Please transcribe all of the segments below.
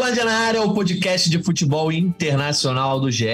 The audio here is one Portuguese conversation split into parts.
Gringolândia na área, o podcast de futebol internacional do GE,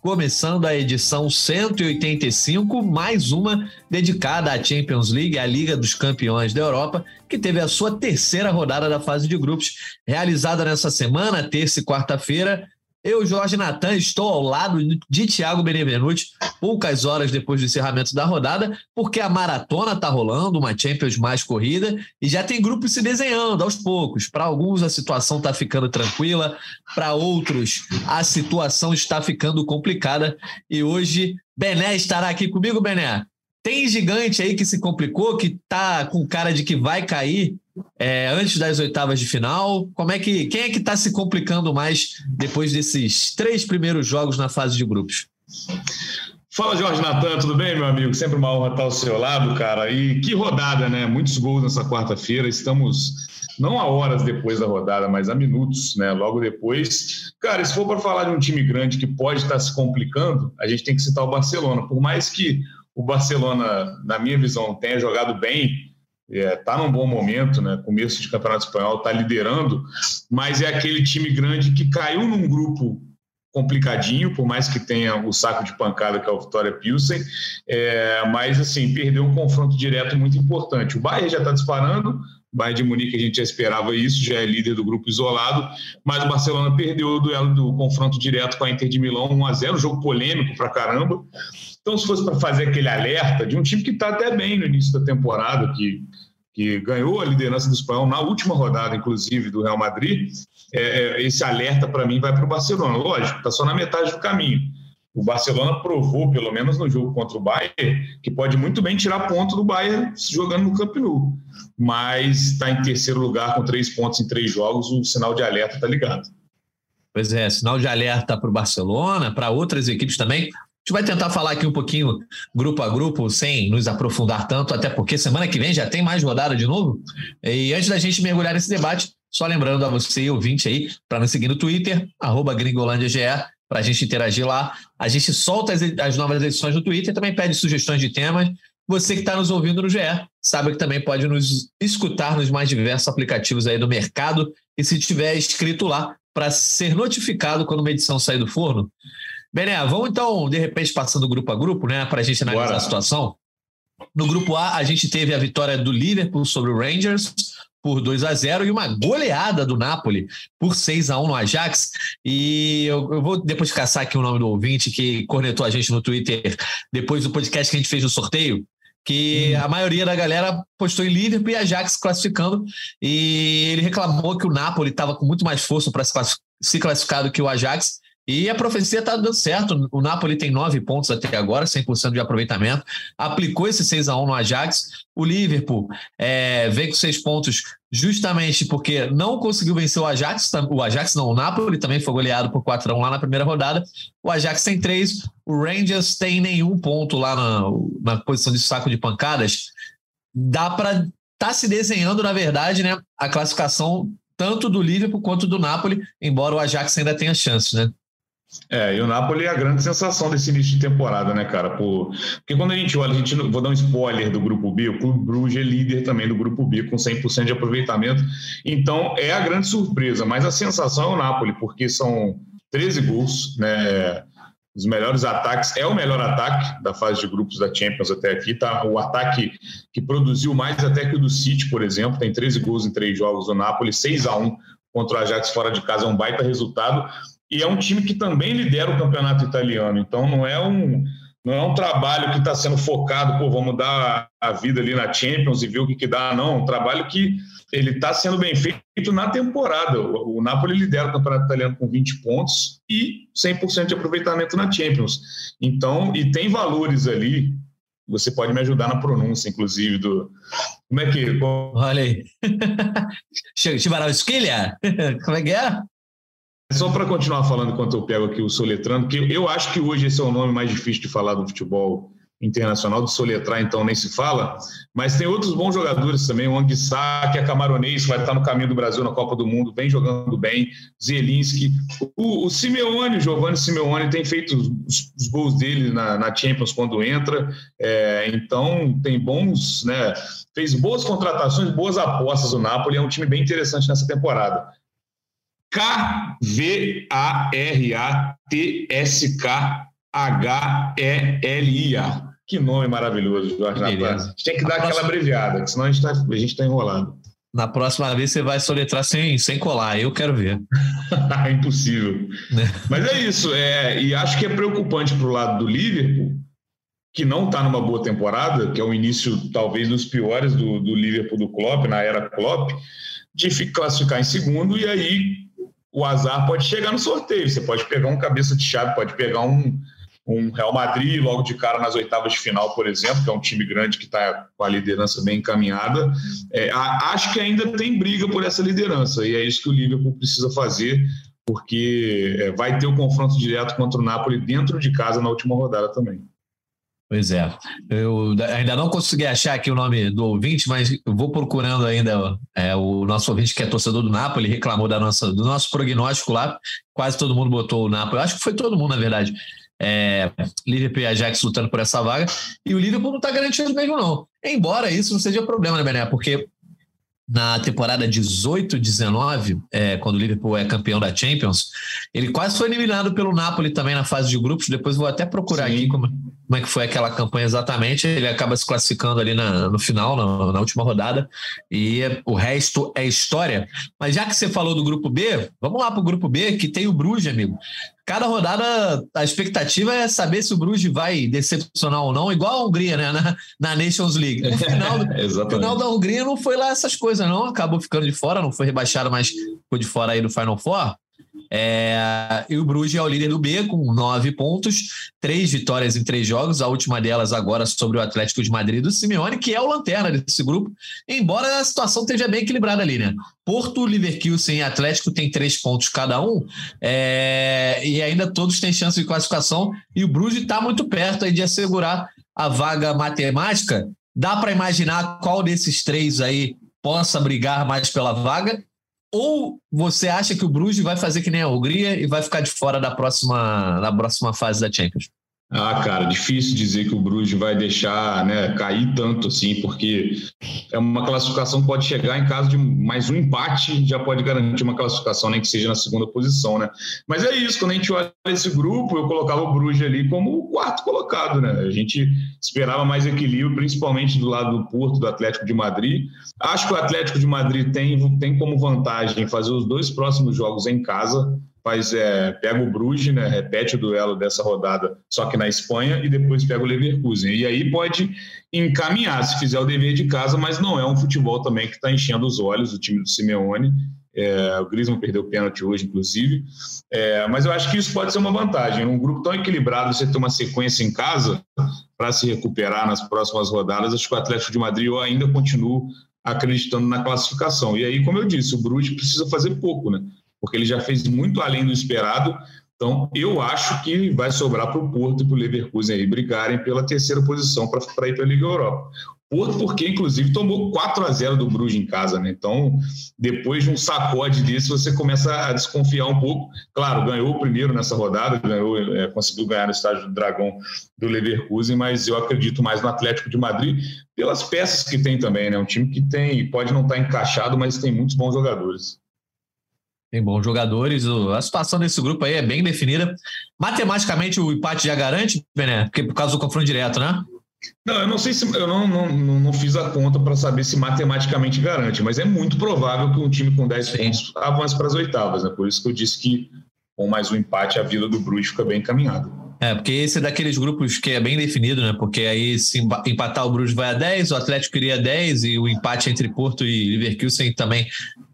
começando a edição 185, mais uma dedicada à Champions League, a Liga dos Campeões da Europa, que teve a sua terceira rodada da fase de grupos, realizada nessa semana, terça e quarta-feira, eu, Jorge Natan, estou ao lado de Thiago Benevenuti, poucas horas depois do encerramento da rodada, porque a maratona está rolando, uma Champions mais corrida, e já tem grupos se desenhando aos poucos. Para alguns a situação está ficando tranquila, para outros a situação está ficando complicada. E hoje Bené estará aqui comigo, Bené. Tem gigante aí que se complicou, que tá com cara de que vai cair é, antes das oitavas de final. Como é que quem é que está se complicando mais depois desses três primeiros jogos na fase de grupos? Fala Jorge Natan, tudo bem, meu amigo? Sempre uma honra estar ao seu lado, cara. E que rodada, né? Muitos gols nessa quarta-feira. Estamos não a horas depois da rodada, mas a minutos, né? Logo depois. Cara, se for para falar de um time grande que pode estar se complicando, a gente tem que citar o Barcelona. Por mais que o Barcelona, na minha visão, tenha jogado bem, está é, tá num bom momento, né? Começo de campeonato espanhol, está liderando, mas é aquele time grande que caiu num grupo complicadinho, por mais que tenha o saco de pancada que é o Vitória Pilsen, é, mas assim, perdeu um confronto direto muito importante. O Bayern já está disparando, o Bayern de Munique a gente já esperava isso, já é líder do grupo isolado, mas o Barcelona perdeu o duelo do confronto direto com a Inter de Milão 1 a 0 jogo polêmico pra caramba. Então, se fosse para fazer aquele alerta de um time que está até bem no início da temporada, que, que ganhou a liderança do espanhol na última rodada, inclusive, do Real Madrid, é, é esse alerta para mim vai para o Barcelona. Lógico, está só na metade do caminho. O Barcelona provou, pelo menos no jogo contra o Bayern, que pode muito bem tirar ponto do Bayern jogando no Camp Nou. Mas está em terceiro lugar com três pontos em três jogos, o sinal de alerta está ligado. Pois é, sinal de alerta para o Barcelona, para outras equipes também gente vai tentar falar aqui um pouquinho grupo a grupo, sem nos aprofundar tanto, até porque semana que vem já tem mais rodada de novo. E antes da gente mergulhar nesse debate, só lembrando a você, ouvinte aí, para nos seguir no Twitter, arroba gringolândiage, para a gente interagir lá. A gente solta as, as novas edições no Twitter, também pede sugestões de temas. Você que está nos ouvindo no GE, sabe que também pode nos escutar nos mais diversos aplicativos aí do mercado. E se tiver escrito lá, para ser notificado quando uma edição sair do forno, Bené, vamos então, de repente, passando grupo a grupo, né, para a gente analisar Bora. a situação. No grupo A, a gente teve a vitória do Liverpool sobre o Rangers por 2 a 0 e uma goleada do Napoli por 6 a 1 no Ajax. E eu, eu, vou depois caçar aqui o nome do ouvinte que cornetou a gente no Twitter depois do podcast que a gente fez no sorteio. Que hum. a maioria da galera postou em Liverpool e Ajax classificando. E ele reclamou que o Napoli estava com muito mais força para se classificar do que o Ajax. E a profecia está dando certo. O Napoli tem nove pontos até agora, 100% de aproveitamento. Aplicou esse 6 a 1 no Ajax. O Liverpool é, vem com seis pontos justamente porque não conseguiu vencer o Ajax. O Ajax não, o Napoli também foi goleado por 4 a 1 lá na primeira rodada. O Ajax tem três. O Rangers tem nenhum ponto lá na, na posição de saco de pancadas. Dá para tá se desenhando, na verdade, né, a classificação tanto do Liverpool quanto do Napoli, embora o Ajax ainda tenha chances, né? É, e o Napoli é a grande sensação desse início de temporada, né, cara? Por... Porque quando a gente olha, a gente vou dar um spoiler do grupo B, o Clube Bruges é líder também do grupo B, com 100% de aproveitamento. Então, é a grande surpresa, mas a sensação é o Napoli, porque são 13 gols, né? Os melhores ataques, é o melhor ataque da fase de grupos da Champions até aqui, tá? O ataque que produziu mais até que o do City, por exemplo, tem 13 gols em três jogos do Napoli, 6 a 1 contra o Ajax fora de casa, é um baita resultado e é um time que também lidera o campeonato italiano. Então não é um não é um trabalho que está sendo focado, pô, vamos dar a vida ali na Champions e ver o que, que dá, não. Um trabalho que ele está sendo bem feito na temporada. O, o Napoli lidera o campeonato italiano com 20 pontos e 100% de aproveitamento na Champions. Então, e tem valores ali. Você pode me ajudar na pronúncia, inclusive, do. Como é que. Olha aí. Chivarau Esquilha? Como é que é? Só para continuar falando enquanto eu pego aqui o soletrando, que eu acho que hoje esse é o nome mais difícil de falar do futebol internacional, do soletrar então nem se fala, mas tem outros bons jogadores também, o Anguissá, que é camaronês, vai estar no caminho do Brasil na Copa do Mundo, vem jogando bem, Zielinski, o, o Simeone, o Giovanni Simeone tem feito os, os gols dele na, na, Champions quando entra, é, então tem bons, né, fez boas contratações, boas apostas. O Napoli, é um time bem interessante nessa temporada. K-V-A-R-A-T-S-K-H-E-L-I-A. Que nome maravilhoso, Jorge Natan. A gente tem que dar aquela abreviada, senão a gente está tá enrolado. Na próxima vez você vai soletrar sem, sem colar, eu quero ver. Impossível. Mas é isso, é, e acho que é preocupante para o lado do Liverpool, que não está numa boa temporada, que é o início talvez dos piores do, do Liverpool do Klopp, na era Klopp, de classificar em segundo e aí o azar pode chegar no sorteio. Você pode pegar um cabeça de chave, pode pegar um, um Real Madrid logo de cara nas oitavas de final, por exemplo, que é um time grande que está com a liderança bem encaminhada. É, acho que ainda tem briga por essa liderança e é isso que o Liverpool precisa fazer, porque é, vai ter o confronto direto contra o Napoli dentro de casa na última rodada também. Pois é. Eu ainda não consegui achar aqui o nome do ouvinte, mas vou procurando ainda é, o nosso ouvinte que é torcedor do Napoli, reclamou da nossa, do nosso prognóstico lá. Quase todo mundo botou o Napoli. Acho que foi todo mundo, na verdade. É, Liverpool e Ajax lutando por essa vaga. E o Liverpool não está garantido mesmo, não. Embora isso não seja problema, né, Bené? Porque na temporada 18-19, é, quando o Liverpool é campeão da Champions, ele quase foi eliminado pelo Napoli também na fase de grupos. Depois vou até procurar Sim. aqui como, como, é que foi aquela campanha exatamente. Ele acaba se classificando ali na, no final, na, na, última rodada, e o resto é história. Mas já que você falou do grupo B, vamos lá para o grupo B, que tem o Bruges, amigo cada rodada a expectativa é saber se o Bruges vai decepcionar ou não, igual a Hungria, né? Na, na Nations League. No final, final da Hungria não foi lá essas coisas, não. Acabou ficando de fora, não foi rebaixado, mas ficou de fora aí do Final Four. É, e o Bruges é o líder do B com nove pontos, três vitórias em três jogos, a última delas agora sobre o Atlético de Madrid do Simeone, que é o lanterna desse grupo, embora a situação esteja bem equilibrada ali, né? Porto, Leverkusen e Atlético tem três pontos cada um, é, e ainda todos têm chance de classificação, e o Bruges está muito perto aí de assegurar a vaga matemática. Dá para imaginar qual desses três aí possa brigar mais pela vaga ou você acha que o Bruges vai fazer que nem a Hungria e vai ficar de fora da próxima, da próxima fase da Champions? Ah, cara, difícil dizer que o Bruges vai deixar né, cair tanto assim, porque é uma classificação que pode chegar em caso de mais um empate, já pode garantir uma classificação, nem que seja na segunda posição, né? Mas é isso, quando a gente olha esse grupo, eu colocava o Bruges ali como o quarto colocado, né? A gente esperava mais equilíbrio, principalmente do lado do Porto, do Atlético de Madrid. Acho que o Atlético de Madrid tem, tem como vantagem fazer os dois próximos jogos em casa, faz, é, pega o Bruges, né, repete o duelo dessa rodada, só que na Espanha, e depois pega o Leverkusen. E aí pode encaminhar, se fizer o dever de casa, mas não é um futebol também que está enchendo os olhos, o time do Simeone. É, o Griezmann perdeu o pênalti hoje, inclusive. É, mas eu acho que isso pode ser uma vantagem. Num grupo tão equilibrado, você ter uma sequência em casa para se recuperar nas próximas rodadas, acho que o Atlético de Madrid eu ainda continuo acreditando na classificação. E aí, como eu disse, o Bruges precisa fazer pouco, né? Porque ele já fez muito além do esperado. Então, eu acho que vai sobrar para o Porto e para o Leverkusen aí brigarem pela terceira posição para ir para a Liga Europa. Porto, porque inclusive tomou 4 a 0 do Bruges em casa, né? Então, depois de um sacode desse, você começa a desconfiar um pouco. Claro, ganhou o primeiro nessa rodada, ganhou, é, conseguiu ganhar no estádio do Dragão do Leverkusen, mas eu acredito mais no Atlético de Madrid pelas peças que tem também, né? Um time que tem, pode não estar encaixado, mas tem muitos bons jogadores. Tem bons jogadores. A situação desse grupo aí é bem definida. Matematicamente, o empate já garante, Bené? Porque por causa do confronto direto, né? Não, eu não sei se eu não, não, não fiz a conta para saber se matematicamente garante, mas é muito provável que um time com 10 pontos avance para as oitavas, né? Por isso que eu disse que com mais um empate a vida do Bruges fica bem encaminhada. É, porque esse é daqueles grupos que é bem definido, né? Porque aí se empatar o Bruges vai a 10, o Atlético iria a 10 e o empate entre Porto e Leverkusen também,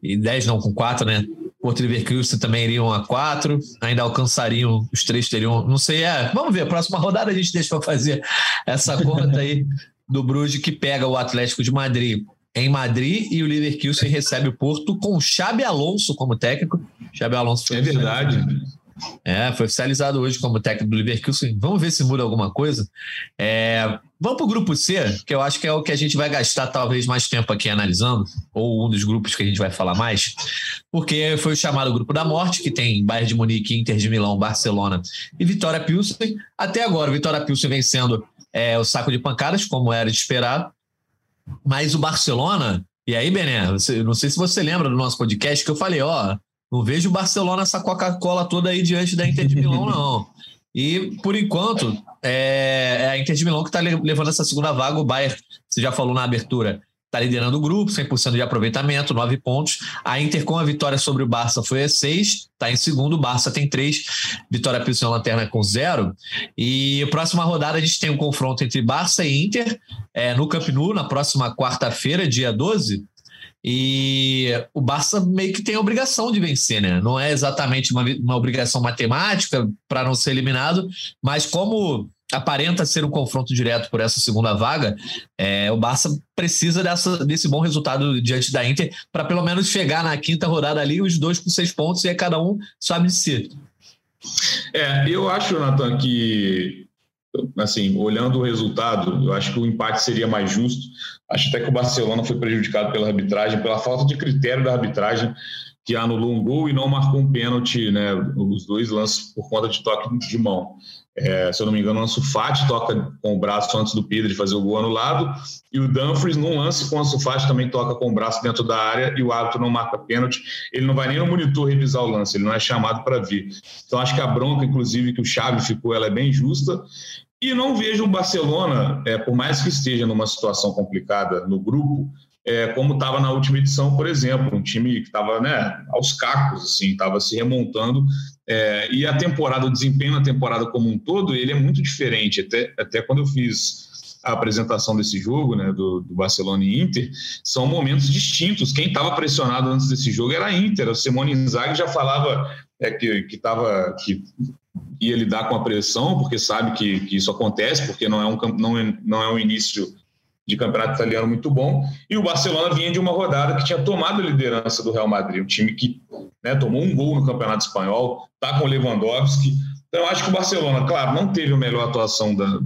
e 10 não com 4, né? Porto e Leverkusen também iriam a quatro, ainda alcançariam, os três teriam, não sei, é, vamos ver, a próxima rodada a gente deixa para fazer essa conta aí do Bruges que pega o Atlético de Madrid em Madrid e o Leverkusen recebe o Porto com o Xabi Alonso como técnico. Xabi Alonso foi É verdade. É, foi oficializado hoje como técnico do Leverkusen. Vamos ver se muda alguma coisa. É, vamos para o grupo C, que eu acho que é o que a gente vai gastar talvez mais tempo aqui analisando, ou um dos grupos que a gente vai falar mais, porque foi o chamado Grupo da Morte, que tem Bayern de Munique, Inter de Milão, Barcelona e Vitória Pilsen. Até agora, Vitória Pilsen vencendo é, o saco de pancadas, como era de esperar. Mas o Barcelona, e aí, Bené, não sei se você lembra do nosso podcast que eu falei, ó, Não vejo o Barcelona essa Coca-Cola toda aí diante da Inter de Milão, não. E, por enquanto, é, é a Inter de Milão que está levando essa segunda vaga. O Bayern, você já falou na abertura, está liderando o grupo, 100% de aproveitamento, 9 pontos. A Inter, com a vitória sobre o Barça, foi a 6, está em segundo. O Barça tem 3, Vitória Pilsen Lanterna com 0. E próxima rodada a gente tem um confronto entre Barça e Inter é, no Camp Nou, na próxima quarta-feira, dia 12. E o Barça meio que tem a obrigação de vencer, né? Não é exatamente uma, uma obrigação matemática para não ser eliminado, mas como aparenta ser um confronto direto por essa segunda vaga, é, o Barça precisa dessa, desse bom resultado diante da Inter para pelo menos chegar na quinta rodada ali, os dois com seis pontos e cada um sabe de si. É, eu acho, Nathan, que assim, olhando o resultado, eu acho que o empate seria mais justo. Acho até que o Barcelona foi prejudicado pela arbitragem, pela falta de critério da arbitragem, que anulou um gol e não marcou um pênalti, né? Os dois lances por conta de toque de mão. É, se eu não me engano, o Ansu Fati toca com o braço antes do Pedro fazer o gol anulado, e o Dumfries, num lance com o Ansu Fati, também toca com o braço dentro da área e o árbitro não marca pênalti. Ele não vai nem no monitor revisar o lance, ele não é chamado para vir. Então, acho que a bronca, inclusive, que o Xavi ficou, ela é bem justa. E não vejo o Barcelona, é, por mais que esteja numa situação complicada no grupo, é, como estava na última edição, por exemplo, um time que estava né, aos cacos, assim, estava se remontando. É, e a temporada, o desempenho na temporada como um todo, ele é muito diferente. Até, até quando eu fiz a apresentação desse jogo, né, do, do Barcelona e Inter, são momentos distintos. Quem estava pressionado antes desse jogo era a Inter. O Simone Inzaghi já falava é, que, que, que ia lidar com a pressão, porque sabe que, que isso acontece, porque não é um, não é, não é um início de campeonato italiano muito bom. E o Barcelona vinha de uma rodada que tinha tomado a liderança do Real Madrid, um time que né, tomou um gol no campeonato espanhol, está com o Lewandowski. Então, eu acho que o Barcelona, claro, não teve a melhor atuação da,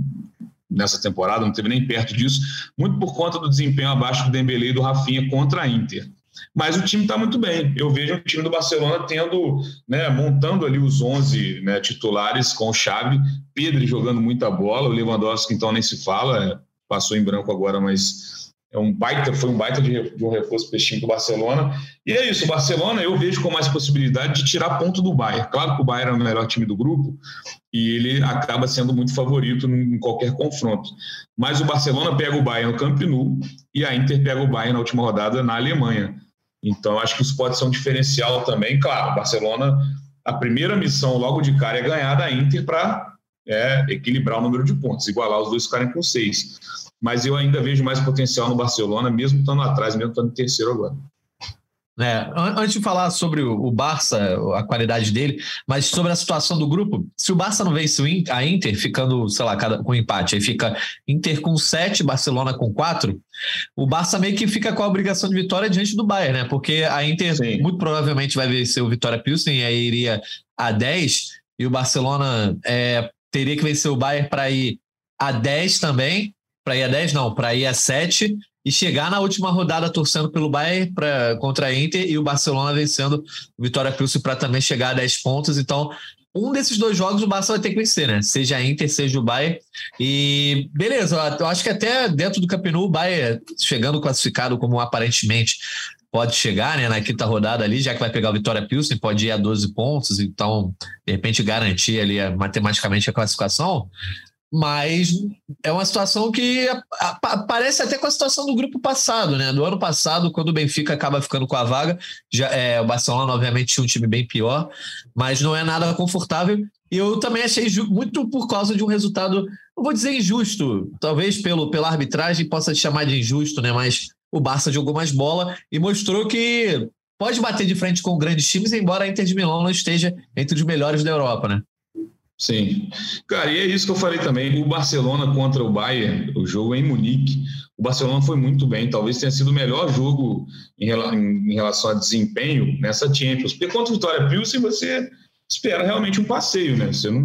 nessa temporada, não teve nem perto disso, muito por conta do desempenho abaixo do Dembélé e do Rafinha contra a Inter. Mas o time está muito bem. Eu vejo o time do Barcelona tendo, né, montando ali os 11 né, titulares com o Xavi, Pedro jogando muita bola, o Lewandowski então nem se fala, é, passou em branco agora, mas é um baita, foi um baita de, de um reforço para time do Barcelona. E é isso, o Barcelona eu vejo com mais possibilidade de tirar ponto do Bayern. Claro que o Bayern é o melhor time do grupo e ele acaba sendo muito favorito em qualquer confronto. Mas o Barcelona pega o Bayern no Camp Nou e a Inter pega o Bayern na última rodada na Alemanha. Então acho que isso pode ser um diferencial também. Claro, Barcelona, a primeira missão logo de cara é ganhar da Inter para é, equilibrar o número de pontos, igualar os dois ficarem com seis mas eu ainda vejo mais potencial no Barcelona, mesmo estando atrás, mesmo estando em terceiro agora. É, antes de falar sobre o Barça, a qualidade dele, mas sobre a situação do grupo, se o Barça não vence a Inter, ficando, sei lá, com empate, aí fica Inter com 7, Barcelona com 4, o Barça meio que fica com a obrigação de vitória diante do Bayern, né? Porque a Inter Sim. muito provavelmente vai vencer o Vitória Pilsen e aí iria a 10, e o Barcelona é, teria que vencer o Bayern para ir a 10 também, para ir a 10, não, para ir a 7 e chegar na última rodada torcendo pelo Bayern pra, contra a Inter e o Barcelona vencendo o Vitória Cruz para também chegar a 10 pontos. Então, um desses dois jogos o Barça vai ter que vencer, né? Seja a Inter, seja o Bayern. E beleza, eu acho que até dentro do Campeonato o Bayern chegando classificado como aparentemente pode chegar, né, na quinta rodada ali, já que vai pegar o Vitória Pilsen, pode ir a 12 pontos, então, de repente, garantir ali matematicamente a classificação. Mas é uma situação que parece até com a situação do grupo passado, né? Do ano passado, quando o Benfica acaba ficando com a vaga, já, é, o Barcelona, obviamente, tinha um time bem pior, mas não é nada confortável. E eu também achei muito por causa de um resultado, não vou dizer injusto, talvez pelo, pela arbitragem possa te chamar de injusto, né? Mas o Barça jogou mais bola e mostrou que pode bater de frente com grandes times, embora a Inter de Milão não esteja entre os melhores da Europa, né? Sim. Cara, e é isso que eu falei também. O Barcelona contra o Bayern, o jogo é em Munique. O Barcelona foi muito bem. Talvez tenha sido o melhor jogo em, em relação a desempenho nessa Champions. Porque contra o Vitória Pilsen você espera realmente um passeio, né? Você não,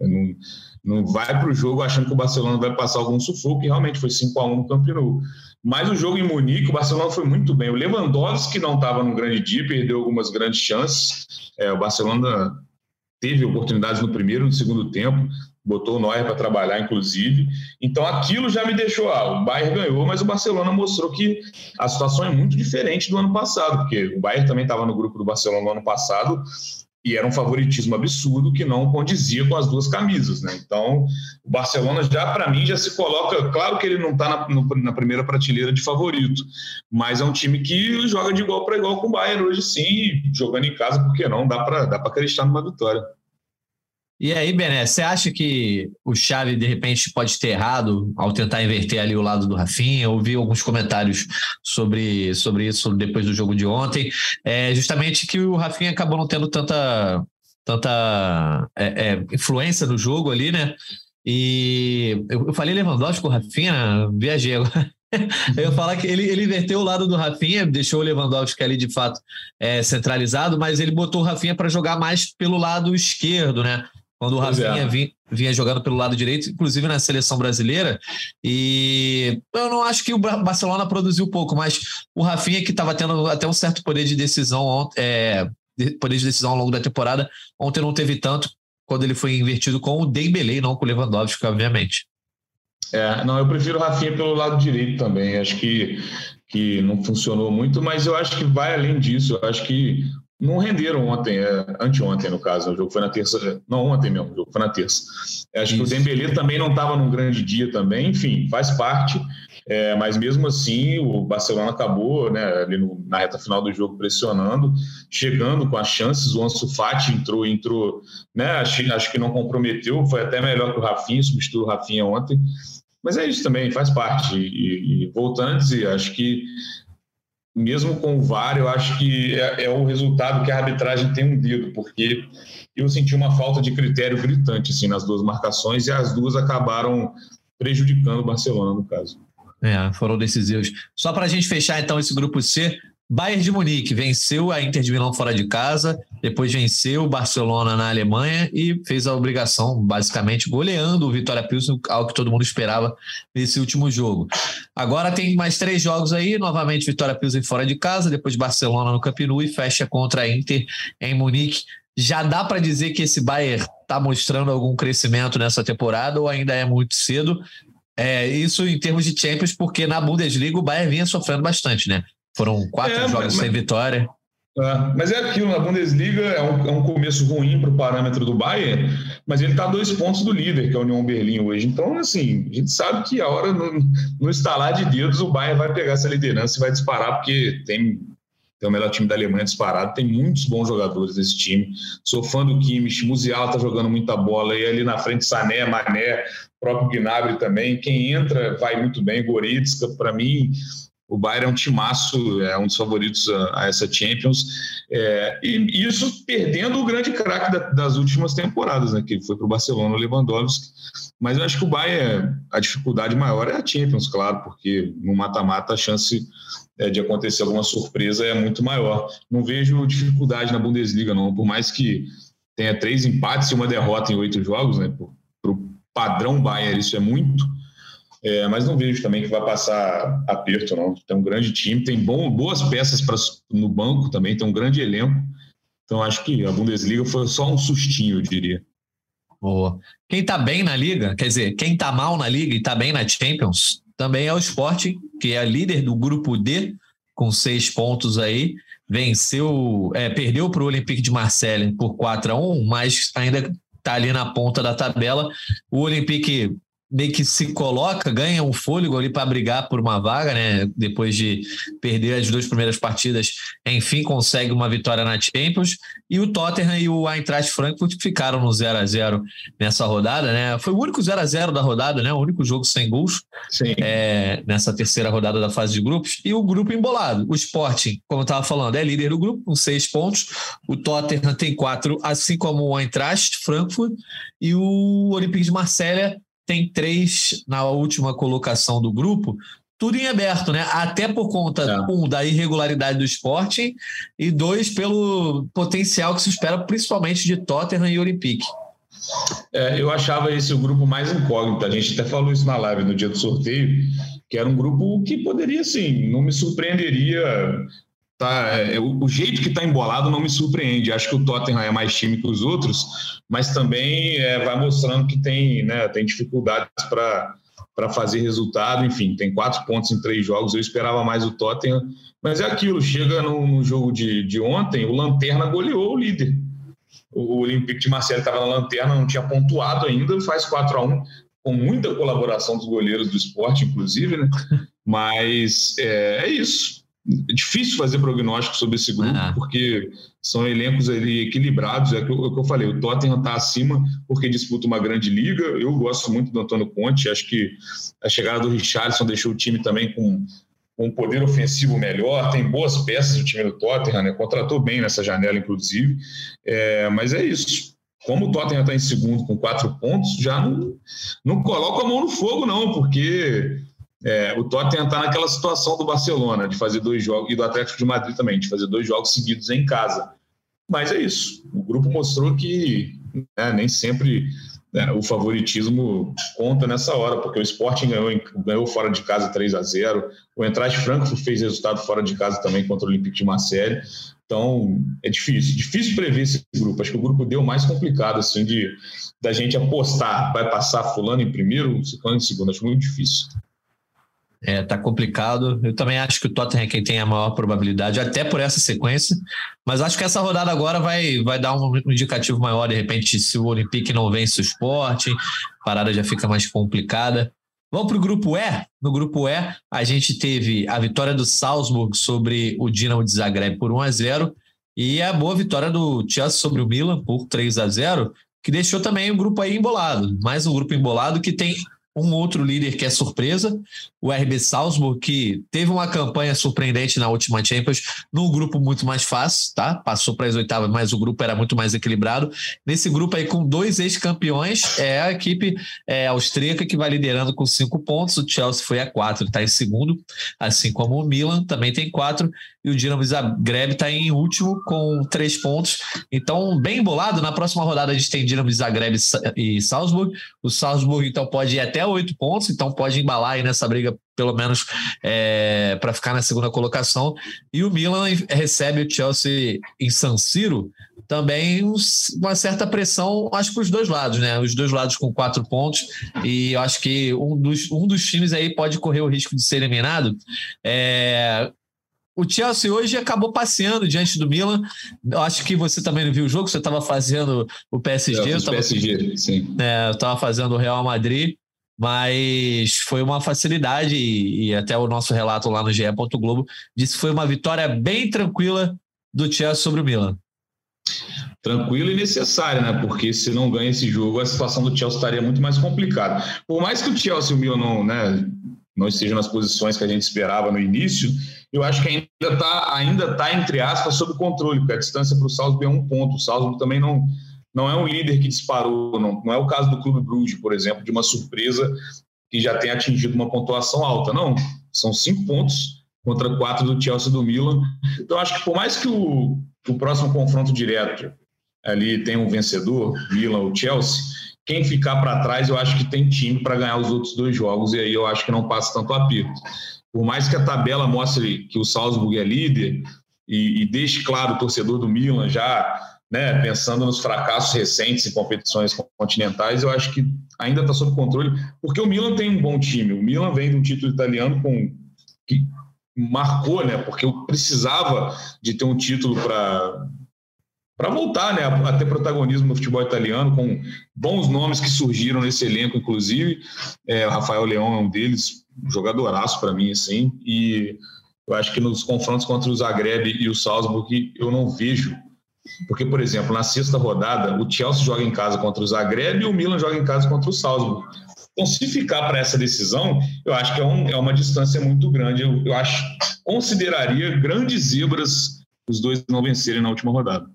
não, não vai para o jogo achando que o Barcelona vai passar algum sufoco, e realmente foi 5 a 1 no Camp Nou. Mas o jogo em Munique, o Barcelona foi muito bem. O Lewandowski não estava no grande dia, perdeu algumas grandes chances. É, o Barcelona teve oportunidades no primeiro e no segundo tempo. botou o Neuer para trabalhar, inclusive. Então aquilo já me deixou, ah, o Bayern ganhou, mas o Barcelona mostrou que a situação é muito diferente do ano passado, porque o Bayern também estava no grupo do Barcelona no ano passado e era um favoritismo absurdo que não condizia com as duas camisas, né? Então, o Barcelona já, para mim, já se coloca. Claro que ele não está na, na, primeira prateleira de favorito, mas é um time que joga de igual para igual com o Bayern hoje, sim, jogando em casa, porque não? Dá para dá acreditar numa vitória. E aí, Bené, você acha que o Xavi, de repente, pode ter errado ao tentar inverter ali o lado do Rafinha? Eu vi alguns comentários sobre, sobre isso depois do jogo de ontem. É justamente que o Rafinha acabou não tendo tanta, tanta é, é, influência no jogo ali, né? E eu, falei Lewandowski com o Rafinha, viajei agora. Eu ia falar que ele, ele inverteu o lado do Rafinha, deixou o Lewandowski ali de fato é, centralizado, mas ele botou o Rafinha para jogar mais pelo lado esquerdo, né? Quando o Rafinha é. vinha, vinha, jogando pelo lado direito, inclusive na seleção brasileira. E eu não acho que o Barcelona produziu pouco, mas o Rafinha, que estava tendo até um certo poder de decisão, é, poder de decisão ao longo da temporada, ontem não teve tanto quando ele foi invertido com o Dembélé, não com o Lewandowski, obviamente. É, não, eu prefiro o Rafinha pelo lado direito também. Acho que, que não funcionou muito, mas eu acho que vai além disso. Eu acho que não renderam ontem, é, anteontem no caso, o jogo foi na terça, não ontem mesmo, o jogo foi na terça. Acho Isso. que o Dembélé também não estava num grande dia também, enfim, faz parte, é, mas mesmo assim o Barcelona acabou, né, ali no, na reta final do jogo pressionando, chegando com as chances, o Ansu Fati entrou, entrou, né, acho, acho que não comprometeu, foi até melhor que o Rafinha, substituiu o Rafinha ontem, mas é isso também, faz parte, e, e voltando a dizer, acho que mesmo com o VAR, eu acho que é, é, o resultado que a arbitragem tem um dedo, porque eu senti uma falta de critério gritante assim, nas duas marcações e as duas acabaram prejudicando o Barcelona, no caso. É, foram decisivos. Só para a gente fechar então esse grupo C, Bayern de Munique venceu a Inter de Milão fora de casa, depois venceu o Barcelona na Alemanha e fez a obrigação, basicamente goleando o Vitória Pilsen, algo que todo mundo esperava nesse último jogo. Agora tem mais três jogos aí, novamente Vitória Pilsen fora de casa, depois Barcelona no Camp e fecha contra a Inter em Munique. Já dá para dizer que esse Bayern está mostrando algum crescimento nessa temporada ou ainda é muito cedo? É, isso em termos de Champions, porque na Bundesliga o Bayern vinha sofrendo bastante, né? Foram quatro é, jogos mas, sem vitória. É, mas é aquilo, na Bundesliga é um, é um começo ruim para o parâmetro do Bayern, mas ele está a dois pontos do líder, que é o União Berlim hoje. Então, assim, a gente sabe que a hora, no, no estalar de dedos, o Bayern vai pegar essa liderança e vai disparar, porque tem, tem o melhor time da Alemanha disparado, tem muitos bons jogadores desse time. Sou fã do Kimmich, Musiala está jogando muita bola, e ali na frente Sané, Mané, próprio Gnabry também. Quem entra vai muito bem, Goretzka, para mim o Bayern é um timaço, é um dos favoritos a, a essa Champions. É, e isso perdendo o grande craque da, das últimas temporadas, né, que foi para o Barcelona, o Lewandowski. Mas eu acho que o Bayern, a dificuldade maior é a Champions, claro, porque no mata-mata a chance é, de acontecer alguma surpresa é muito maior. Não vejo dificuldade na Bundesliga, não, por mais que tenha três empates e uma derrota em oito jogos, né, para o padrão Bayern isso é muito é, mas não vejo também que vai passar aperto, não. Tem um grande time, tem bom, boas peças pra, no banco também, tem um grande elenco. Então acho que a Bundesliga foi só um sustinho, eu diria. Boa. Quem tá bem na liga, quer dizer, quem tá mal na liga e tá bem na Champions, também é o Sporting, que é líder do grupo D, com seis pontos aí. Venceu, é, perdeu para o Olympique de Marseille por 4 a 1 mas ainda tá ali na ponta da tabela. O Olympique meio que se coloca, ganha um fôlego ali para brigar por uma vaga, né? Depois de perder as duas primeiras partidas, enfim, consegue uma vitória na Champions. E o Tottenham e o Eintracht Frankfurt ficaram no 0 a 0 nessa rodada, né? Foi o único 0 a 0 da rodada, né? O único jogo sem gols é, nessa terceira rodada da fase de grupos. E o grupo embolado. O Sporting, como eu estava falando, é líder do grupo com seis pontos. O Tottenham tem quatro, assim como o Eintracht Frankfurt e o Olympique de Marselha tem três na última colocação do grupo, tudo em aberto, né? Até por conta, é. um, da irregularidade do esporte e dois, pelo potencial que se espera, principalmente de Tottenham e Olympique. É, eu achava esse o grupo mais incógnito. A gente até falou isso na live no dia do sorteio, que era um grupo que poderia, sim, não me surpreenderia tá, é, o, o, jeito que está embolado não me surpreende. Acho que o Tottenham é mais time que os outros, mas também é, vai mostrando que tem, né, tem dificuldades para fazer resultado. Enfim, tem quatro pontos em três jogos. Eu esperava mais o Tottenham, mas é aquilo. Chega no, no jogo de, de ontem, o Lanterna goleou o líder. O, Olympique de Marseille estava na lanterna, não tinha pontuado ainda, faz 4 a 1 com muita colaboração dos goleiros do esporte, inclusive, né? Mas é, é isso. É difícil fazer prognóstico sobre esse grupo, ah. porque são elencos ali equilibrados. É o que, eu, é que eu falei, o Tottenham está acima porque disputa uma grande liga. Eu gosto muito do Antônio Conte, acho que a chegada do Richardson deixou o time também com, com um poder ofensivo melhor, tem boas peças o time do Tottenham, né? contratou bem nessa janela, inclusive. É, mas é isso. Como o Tottenham está em segundo com quatro pontos, já não, não coloca a mão no fogo, não, porque é, o Tottenham está naquela situação do Barcelona, de fazer dois jogos, e do Atlético de Madrid também, de fazer dois jogos seguidos em casa. Mas é isso. O grupo mostrou que né, nem sempre né, o favoritismo conta nessa hora, porque o Sporting ganhou, ganhou fora de casa 3 a 0 o Eintracht Frankfurt fez resultado fora de casa também contra o Olympique de Marseille. Então, é difícil, difícil prever esse grupo. Acho que o grupo deu mais complicado, assim, de da gente apostar, vai passar fulano em primeiro, fulano em segundo. Acho muito difícil. É, tá complicado. Eu também acho que o Tottenham é quem tem a maior probabilidade, até por essa sequência. Mas acho que essa rodada agora vai, vai dar um indicativo maior. De repente, se o Olympique não vence o esporte, a parada já fica mais complicada. Vamos para o grupo E. No grupo E, a gente teve a vitória do Salzburg sobre o Dinamo de Zagreb por 1 a 0 e a boa vitória do Chelsea sobre o Milan por 3 a 0 que deixou também o grupo aí embolado. Mais um grupo embolado que tem um outro líder que é surpresa, o RB Salzburg, que teve uma campanha surpreendente na última Champions, num grupo muito mais fácil, tá? Passou para as oitavas, mas o grupo era muito mais equilibrado. Nesse grupo aí, com dois ex-campeões, é a equipe é, austríaca que vai liderando com cinco pontos. O Chelsea foi a quatro, está em segundo, assim como o Milan também tem quatro, e o Dinamo Zagreb está em último com três pontos. Então, bem embolado. Na próxima rodada, a gente tem Dinamo Zagreb e Salzburg. O Salzburg, então, pode ir até oito pontos, então pode embalar aí nessa briga pelo menos é, para ficar na segunda colocação. E o Milan recebe o Chelsea em San Siro, também uma certa pressão, acho, para os dois lados, né? Os dois lados com quatro pontos, e acho que um dos, um dos times aí pode correr o risco de ser eliminado. É, o Chelsea hoje acabou passeando diante do Milan. Eu acho que você também não viu o jogo, você estava fazendo o PSG. Eu, eu tava, PSG, sim. É, eu estava fazendo o Real Madrid mas foi uma facilidade e, e, até o nosso relato lá no GE. Globo disse que foi uma vitória bem tranquila do Chelsea sobre o Milan. Tranquilo e necessária, né? Porque se não ganha esse jogo, a situação do Chelsea estaria muito mais complicada. Por mais que o Chelsea e o Milan não, né, não estejam nas posições que a gente esperava no início, eu acho que ainda está, ainda tá, entre aspas, sob controle, porque a distância para o Salzburg é um ponto. O Salzburg também não não é um líder que disparou, não, não é o caso do Clube Bruges, por exemplo, de uma surpresa que já tem atingido uma pontuação alta. Não, são cinco pontos contra quatro do Chelsea do Milan. Então, acho que por mais que o, o próximo confronto direto ali tenha um vencedor, Milan ou Chelsea, quem ficar para trás, eu acho que tem time para ganhar os outros dois jogos, e aí eu acho que não passa tanto aperto. Por mais que a tabela mostre que o Salzburg é líder e, e deixe claro o torcedor do Milan já né, pensando nos fracassos recentes em competições continentais, eu acho que ainda está sob controle, porque o Milan tem um bom time. O Milan vem de um título italiano com que marcou, né, porque eu precisava de ter um título para para voltar né, a, ter protagonismo no futebol italiano, com bons nomes que surgiram nesse elenco, inclusive. É, o Rafael Leão é um deles, um jogadoraço para mim, assim. E eu acho que nos confrontos contra o Zagreb e o Salzburg, eu não vejo porque, por exemplo, na sexta rodada, o Chelsea joga em casa contra o Zagreb e o Milan joga em casa contra o Salzburg. Então, se ficar para essa decisão, eu acho que é, um, é uma distância muito grande. Eu, eu, acho, consideraria grandes zebras os dois não vencerem na última rodada.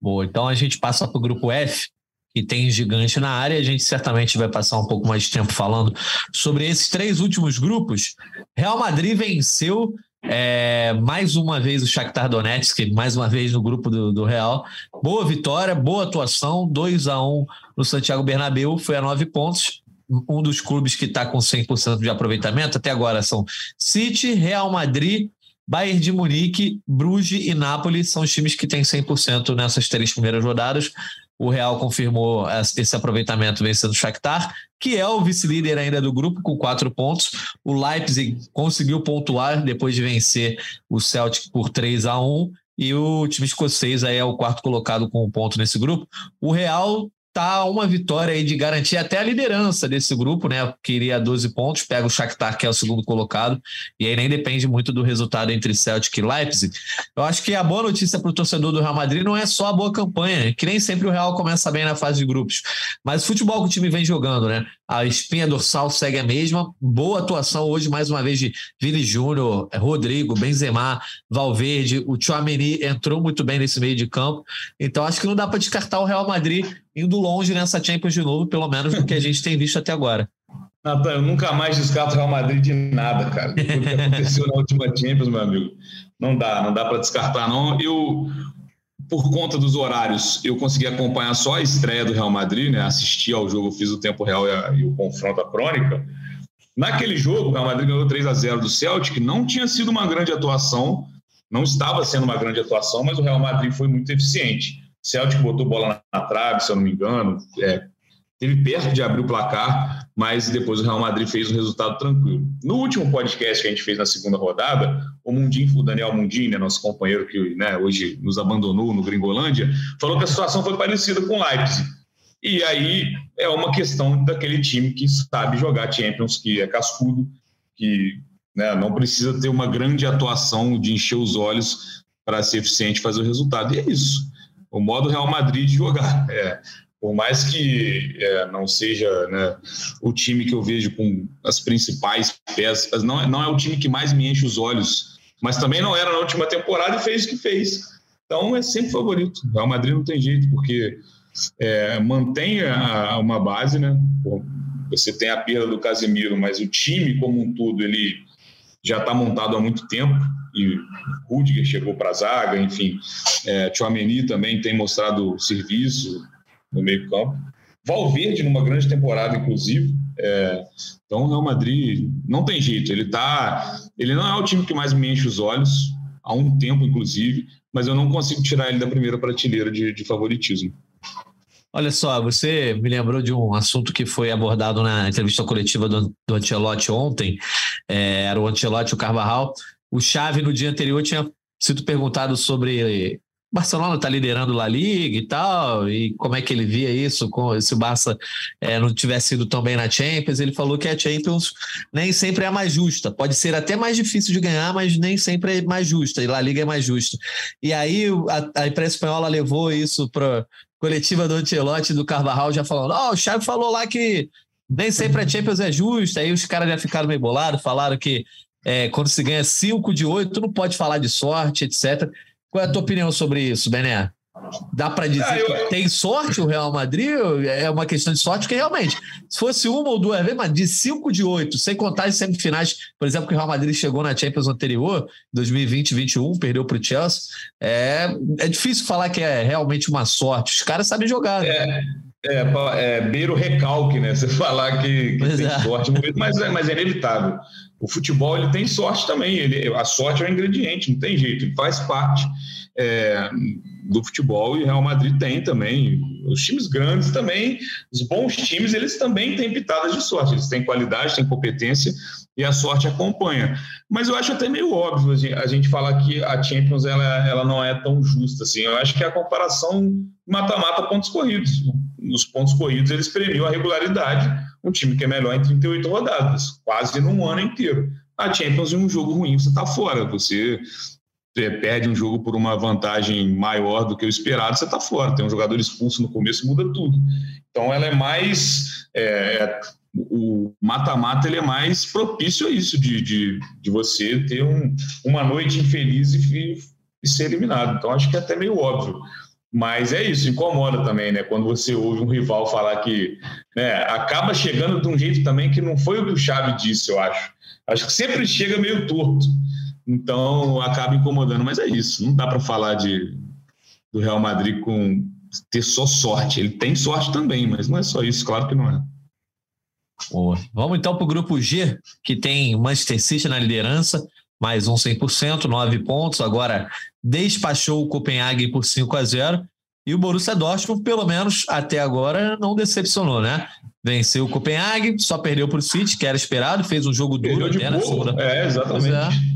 Boa, então a gente passa para o grupo F, que tem gigante na área. A gente certamente vai passar um pouco mais de tempo falando sobre esses três últimos grupos. Real Madrid venceu é, mais uma vez o Shakhtar Donetsk, mais uma vez no grupo do, do Real. Boa vitória, boa atuação, 2 a 1 no Santiago Bernabéu, foi a nove pontos. Um dos clubes que está com 100% de aproveitamento até agora são City, Real Madrid Bayern de Munique, Bruges e Nápoles são os times que têm 100% nessas três primeiras rodadas. O Real confirmou esse aproveitamento vencendo o Shakhtar, que é o vice-líder ainda do grupo, com quatro pontos. O Leipzig conseguiu pontuar depois de vencer o Celtic por 3 a 1 e o time escocês aí é o quarto colocado com um ponto nesse grupo. O Real tá uma vitória aí de garantir até a liderança desse grupo, né? Que iria 12 pontos, pega o Shakhtar, que é o segundo colocado, e aí nem depende muito do resultado entre Celtic e Leipzig. Eu acho que a boa notícia para o torcedor do Real Madrid não é só a boa campanha, que nem sempre o Real começa bem na fase de grupos, mas o futebol que o time vem jogando, né? A espinha dorsal segue a mesma, boa atuação hoje, mais uma vez, de Vini Júnior, Rodrigo, Benzema, Valverde, o Chouameni entrou muito bem nesse meio de campo, então acho que não dá para descartar o Real Madrid indo longe nessa Champions de novo, pelo menos do que a gente tem visto até agora. Natan, eu nunca mais descarto o Real Madrid de nada, cara. Do que aconteceu na última Champions, meu amigo. Não dá, não dá para descartar, não. Eu, por conta dos horários, eu consegui acompanhar só a estreia do Real Madrid, né? Assisti ao jogo, fiz o tempo real e, a, e o confronto, a crônica. Naquele jogo, o Real Madrid ganhou 3 a 0 do Celtic, não tinha sido uma grande atuação, não estava sendo uma grande atuação, mas o Real Madrid foi muito eficiente. Celtic botou bola na, trave, se eu não me engano, é, teve perto de abrir o placar, mas depois o Real Madrid fez um resultado tranquilo. No último podcast que a gente fez na segunda rodada, o Mundinho, o Daniel Mundinho, né, nosso companheiro que né, hoje nos abandonou no Gringolândia, falou que a situação foi parecida com o Leipzig. E aí é uma questão daquele time que sabe jogar Champions, que é cascudo, que né, não precisa ter uma grande atuação de encher os olhos para ser eficiente fazer o resultado. E é isso o modo Real Madrid de jogar. É, por mais que é, não seja né, o time que eu vejo com as principais peças, não é, não é o time que mais me enche os olhos, mas também não era na última temporada e fez o que fez. Então é sempre favorito. O Real Madrid não tem jeito, porque é, mantém a, uma base, né? Você tem a perda do Casemiro, mas o time como um todo ele já está montado há muito tempo e Rudiger chegou para a zaga, enfim, é, Chouameni também tem mostrado serviço no meio campo. Valverde numa grande temporada, inclusive. É, então o Real Madrid não tem jeito, ele tá, ele não é o time que mais me enche os olhos há um tempo, inclusive, mas eu não consigo tirar ele da primeira prateleira de, de favoritismo. Olha só, você me lembrou de um assunto que foi abordado na entrevista coletiva do, do Ancelotti ontem. É, era o Ancelotti e o Carvajal. O Xavi, no dia anterior, tinha sido perguntado sobre Barcelona está liderando La Liga e tal, e como é que ele via isso, com, se o Barça é, não tivesse ido tão bem na Champions. Ele falou que a Champions nem sempre é a mais justa. Pode ser até mais difícil de ganhar, mas nem sempre é mais justa, e La Liga é mais justa. E aí a, a imprensa espanhola levou isso para coletiva do Ancelotti do Carvajal já falando: Ó, oh, o Xavi falou lá que nem sempre a Champions é justa. Aí os caras já ficaram meio bolados, falaram que é, quando se ganha 5 de 8, tu não pode falar de sorte, etc. Qual é a tua opinião sobre isso, Bené? Dá para dizer ah, eu... que tem sorte o Real Madrid? É uma questão de sorte, que realmente, se fosse uma ou duas vezes, mas de cinco de oito, sem contar as semifinais, por exemplo, que o Real Madrid chegou na Champions anterior, 2020-21, perdeu para o Chelsea, é, é difícil falar que é realmente uma sorte. Os caras sabem jogar. Né? É, é, é beira o recalque, né? Você falar que, que tem sorte, mas é, mas é inevitável. O futebol ele tem sorte também. Ele, a sorte é um ingrediente, não tem jeito, ele faz parte. É, do futebol e o Real Madrid tem também. Os times grandes também, os bons times, eles também têm pitadas de sorte. Eles têm qualidade, têm competência e a sorte acompanha. Mas eu acho até meio óbvio a gente falar que a Champions ela, ela não é tão justa assim. Eu acho que a comparação mata-mata pontos corridos. Nos pontos corridos eles premiam a regularidade. Um time que é melhor em 38 rodadas, quase num ano inteiro. A Champions, um jogo ruim, você está fora. Você perde um jogo por uma vantagem maior do que o esperado, você está fora. Tem um jogador expulso no começo, muda tudo. Então ela é mais. É, é o mata-mata ele é mais propício a isso, de, de, de você ter um, uma noite infeliz e, e, ser eliminado. Então acho que é até meio óbvio. Mas é isso, incomoda também, né? Quando você ouve um rival falar que né, acaba chegando de um jeito também que não foi o que o Xavi disse, eu acho. Acho que sempre chega meio torto. Então acaba incomodando, mas é isso. Não dá para falar de, do Real Madrid com ter só sorte. Ele tem sorte também, mas não é só isso, claro que não é. Boa. Vamos então para o grupo G, que tem Manchester City na liderança, mais um 100%, 9 pontos. Agora despachou o Copenhague por 5 a 0 e o Borussia Dortmund, pelo menos até agora, não decepcionou, né? Venceu o Copenhague, só perdeu para o City, que era esperado, fez um jogo duro. Perdeu de né, segunda... É, exatamente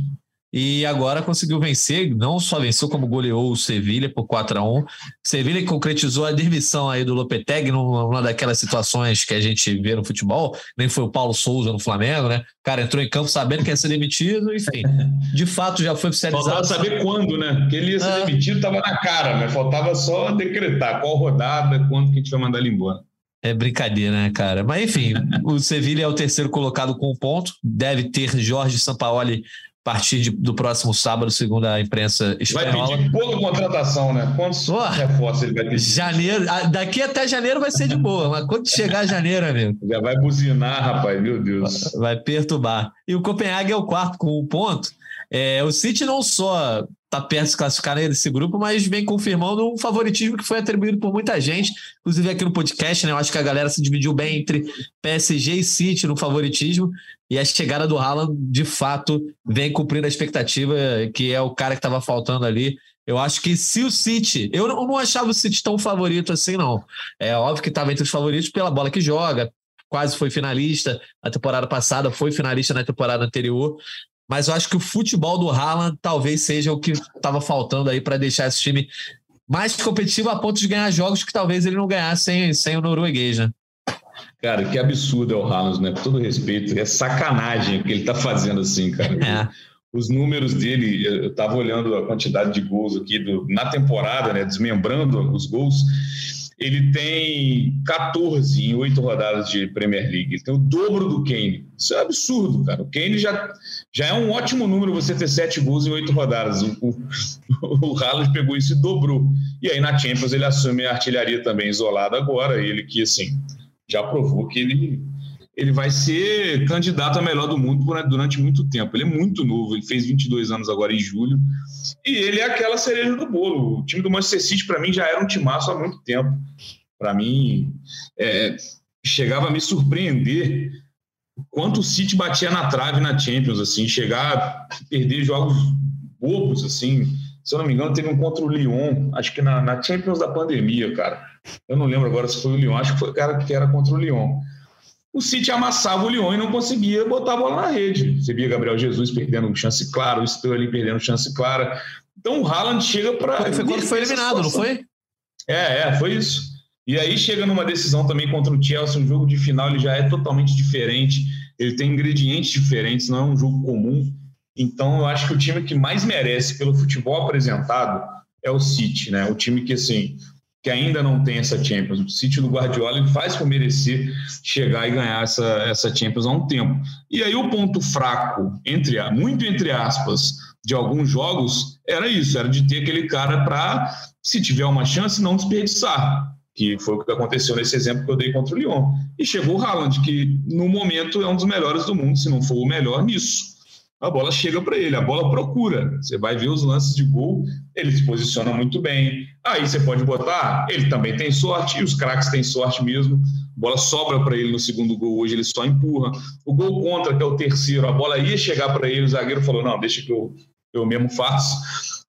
e agora conseguiu vencer, não só venceu, como goleou o Sevilha por 4 a 1 Sevilha concretizou a demissão aí do Lopetegui numa daquelas situações que a gente vê no futebol, nem foi o Paulo Souza no Flamengo, né? O cara entrou em campo sabendo que ia ser demitido, enfim. De fato, já foi oficializado. Faltava saber quando, né? Que ele ia ser ah. demitido, estava na cara, né? Faltava só decretar qual rodada, quando que a gente vai mandar ele embora. É brincadeira, né, cara? Mas enfim, o Sevilha é o terceiro colocado com um ponto. Deve ter Jorge Sampaoli a partir de, do próximo sábado, segundo a imprensa espanhola. Vai pedir pouca contratação, né? Quantos oh, reforços ele vai pedir? Janeiro, daqui até janeiro vai ser de boa, mas quando chegar janeiro, amigo... Já vai buzinar, rapaz, meu Deus. Vai perturbar. E o Copenhague é o quarto com um ponto. É, o City não só está perto de classificar nesse grupo, mas vem confirmando um favoritismo que foi atribuído por muita gente, inclusive aqui no podcast, né? Eu acho que a galera se dividiu bem entre PSG e City no favoritismo, e a chegada do Haaland, de fato, vem cumprindo a expectativa, que é o cara que estava faltando ali. Eu acho que se o City. Eu não achava o City tão favorito assim, não. É óbvio que estava entre os favoritos pela bola que joga, quase foi finalista na temporada passada, foi finalista na temporada anterior mas eu acho que o futebol do Haaland talvez seja o que estava faltando aí para deixar esse time mais competitivo a ponto de ganhar jogos que talvez ele não ganhasse sem, sem o norueguês, né? Cara, que absurdo é o Haaland, né? Com todo respeito, é sacanagem o que ele está fazendo assim, cara. É. Os números dele, eu estava olhando a quantidade de gols aqui do, na temporada, né? Desmembrando os gols ele tem 14 em oito rodadas de Premier League. Ele tem o dobro do Kane. Isso é absurdo, cara. O Kane já, já é um ótimo número você ter sete gols em oito rodadas. O, o, o Haaland pegou isso e dobrou. E aí na Champions ele assume a artilharia também isolada agora. Ele que, assim, já provou que ele ele vai ser candidato a melhor do mundo durante muito tempo. Ele é muito novo, ele fez 22 anos agora em julho, e ele é aquela cereja do bolo. O time do Manchester City, para mim, já era um timaço há muito tempo. Para mim, é, chegava a me surpreender quanto o City batia na trave na Champions, assim, chegar a perder jogos bobos, assim. Se eu não me engano, teve um contra o Lyon, acho que na, na Champions da pandemia, cara. Eu não lembro agora se foi o Lyon, acho que foi o cara que era contra o Lyon o City amassava o Lyon e não conseguia botar a bola na rede. Você via Gabriel Jesus perdendo chance clara, o Sterling perdendo chance clara. Então o Haaland chega para. Foi, foi quando foi eliminado, não foi? É, é, foi isso. E aí chega numa decisão também contra o Chelsea, um jogo de final, ele já é totalmente diferente, ele tem ingredientes diferentes, não é um jogo comum. Então eu acho que o time que mais merece pelo futebol apresentado é o City, né? O time que assim, que ainda não tem essa Champions. O City do Guardiola ele faz por merecer chegar e ganhar essa, essa Champions há um tempo. E aí o ponto fraco, entre muito entre aspas, de alguns jogos, era isso, era de ter aquele cara para, se tiver uma chance, não desperdiçar. Que foi o que aconteceu nesse exemplo que eu dei contra o Lyon. E chegou o Haaland, que no momento é um dos melhores do mundo, se não for o melhor nisso a bola chega para ele, a bola procura. Você vai ver os lances de gol, ele se posiciona muito bem. Aí você pode botar, ele também tem sorte, e os craques têm sorte mesmo. A bola sobra para ele no segundo gol, hoje ele só empurra. O gol contra, que é o terceiro, a bola ia chegar para ele, o zagueiro falou: não, deixa que eu, eu mesmo faço.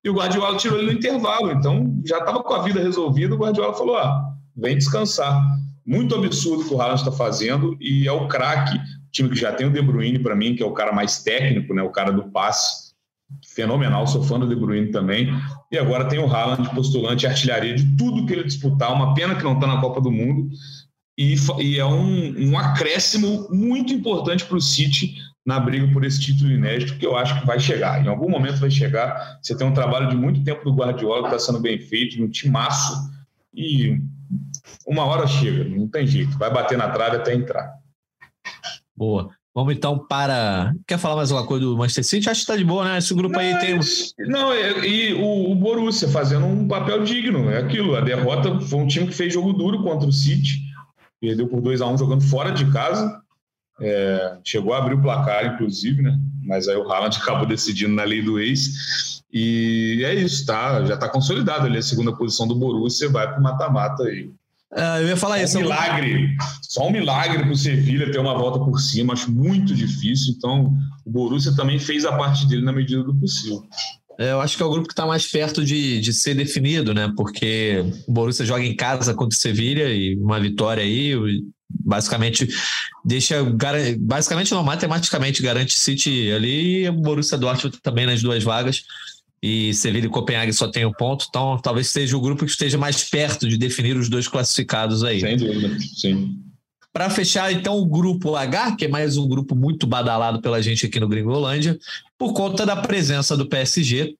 E o Guardiola tirou ele no intervalo, então já estava com a vida resolvida. O Guardiola falou: ah, vem descansar. Muito absurdo o que o Haaland está fazendo, e é o craque time que já tem o De Bruyne para mim, que é o cara mais técnico, né, o cara do passe, fenomenal, sou fã do De Bruyne também. E agora tem o Haaland, postulante artilharia de tudo que ele disputar, uma pena que não está na Copa do Mundo. E, e é um, um acréscimo muito importante para o City na briga por esse título inédito, que eu acho que vai chegar. Em algum momento vai chegar. Você tem um trabalho de muito tempo do Guardiola que está sendo bem feito, um timaço, e uma hora chega, não tem jeito. Vai bater na trave até entrar. Boa. Vamos então para. Quer falar mais alguma coisa do Manchester City? Acho que está de boa, né? Esse grupo aí tem. Não, e o, o Borussia fazendo um papel digno. É aquilo. A derrota foi um time que fez jogo duro contra o City. Perdeu por 2 a 1 um, jogando fora de casa. É, chegou a abrir o placar, inclusive, né? Mas aí o Haaland acabou decidindo na lei do ex. E é isso, tá? Já está consolidado ali a segunda posição do Borussia, vai para o mata-mata aí. Uh, eu ia falar só isso. Um milagre. Só um milagre para o Sevilha ter uma volta por cima. Acho muito difícil. Então, o Borussia também fez a parte dele na medida do possível. É, eu acho que é o grupo que está mais perto de, de ser definido, né? Porque o Borussia joga em casa contra o Sevilha e uma vitória aí basicamente deixa basicamente não matematicamente garante City ali e o Borussia Dortmund também nas duas vagas e Sevilha e Copenhague só tem um ponto, então talvez seja o grupo que esteja mais perto de definir os dois classificados aí. Sem dúvida, sim. Para fechar, então, o grupo H, que é mais um grupo muito badalado pela gente aqui no Gringolândia, por conta da presença do PSG,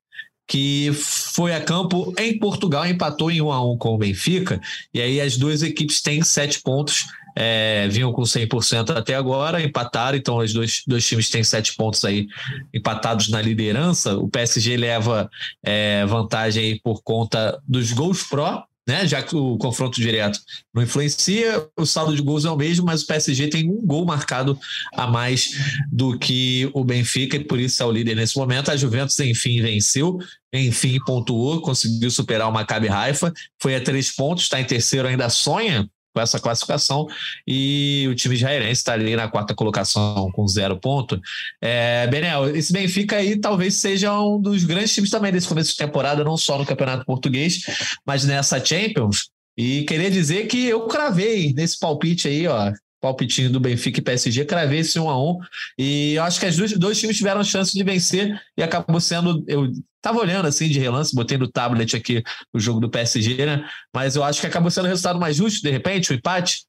que foi a campo em Portugal, empatou em 1 a 1 com o Benfica, e aí as duas equipes têm sete pontos, é, vinham com 100% até agora, empataram, então os dois, dois times têm sete pontos aí empatados na liderança. O PSG leva é, vantagem por conta dos gols pró, né? Já que o confronto direto não influencia, o saldo de gols é o mesmo, mas o PSG tem um gol marcado a mais do que o Benfica e por isso é o líder nesse momento. A Juventus, enfim, venceu, enfim, pontuou, conseguiu superar o Maccabi Haifa, foi a três pontos, está em terceiro, ainda sonha com essa classificação e o time israelense está ali na quarta colocação com zero ponto. É, Benel, esse Benfica aí talvez seja um dos grandes times também desse começo de temporada, não só no Campeonato Português, mas nessa Champions. E queria dizer que eu cravei nesse palpite aí, ó, palpitinho do Benfica e PSG, cravei esse 1 a 1 e eu acho que os dois, dois times tiveram chance de vencer e acabou sendo, eu estava olhando assim de relance, botei no tablet aqui o jogo do PSG, né? Mas eu acho que acabou sendo o resultado mais justo, de repente, o empate.